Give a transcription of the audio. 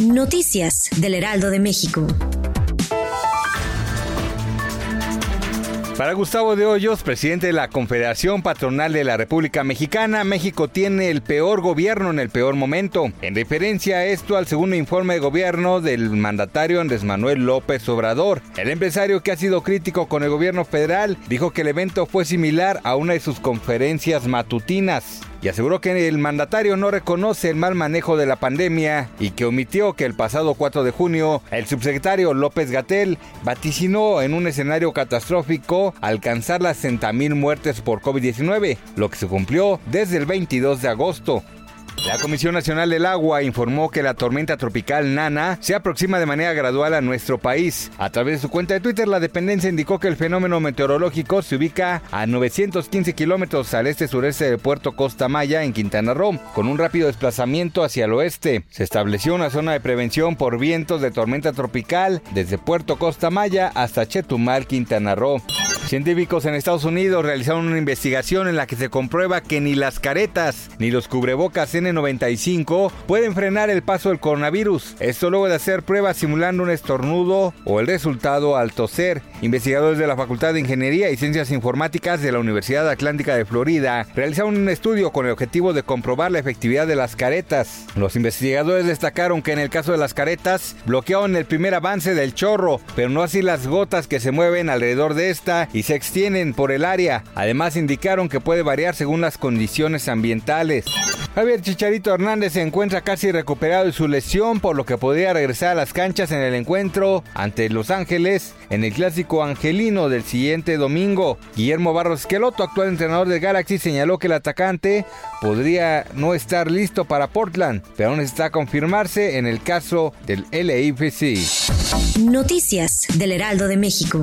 Noticias del Heraldo de México. Para Gustavo de Hoyos, presidente de la Confederación Patronal de la República Mexicana, México tiene el peor gobierno en el peor momento. En referencia a esto al segundo informe de gobierno del mandatario Andrés Manuel López Obrador, el empresario que ha sido crítico con el gobierno federal dijo que el evento fue similar a una de sus conferencias matutinas y aseguró que el mandatario no reconoce el mal manejo de la pandemia y que omitió que el pasado 4 de junio el subsecretario López Gatel vaticinó en un escenario catastrófico alcanzar las 60.000 muertes por COVID-19, lo que se cumplió desde el 22 de agosto. La Comisión Nacional del Agua informó que la tormenta tropical Nana se aproxima de manera gradual a nuestro país. A través de su cuenta de Twitter, la dependencia indicó que el fenómeno meteorológico se ubica a 915 kilómetros al este-sureste de Puerto Costa Maya, en Quintana Roo, con un rápido desplazamiento hacia el oeste. Se estableció una zona de prevención por vientos de tormenta tropical desde Puerto Costa Maya hasta Chetumal, Quintana Roo. Científicos en Estados Unidos realizaron una investigación en la que se comprueba que ni las caretas ni los cubrebocas N95 pueden frenar el paso del coronavirus. Esto luego de hacer pruebas simulando un estornudo o el resultado al toser. Investigadores de la Facultad de Ingeniería y Ciencias Informáticas de la Universidad Atlántica de Florida realizaron un estudio con el objetivo de comprobar la efectividad de las caretas. Los investigadores destacaron que en el caso de las caretas bloquearon el primer avance del chorro, pero no así las gotas que se mueven alrededor de esta se extienden por el área. Además indicaron que puede variar según las condiciones ambientales. Javier Chicharito Hernández se encuentra casi recuperado de su lesión, por lo que podría regresar a las canchas en el encuentro ante Los Ángeles en el clásico angelino del siguiente domingo. Guillermo Barros Esqueloto, actual entrenador del Galaxy, señaló que el atacante podría no estar listo para Portland, pero aún está a confirmarse en el caso del LAFC. Noticias del Heraldo de México.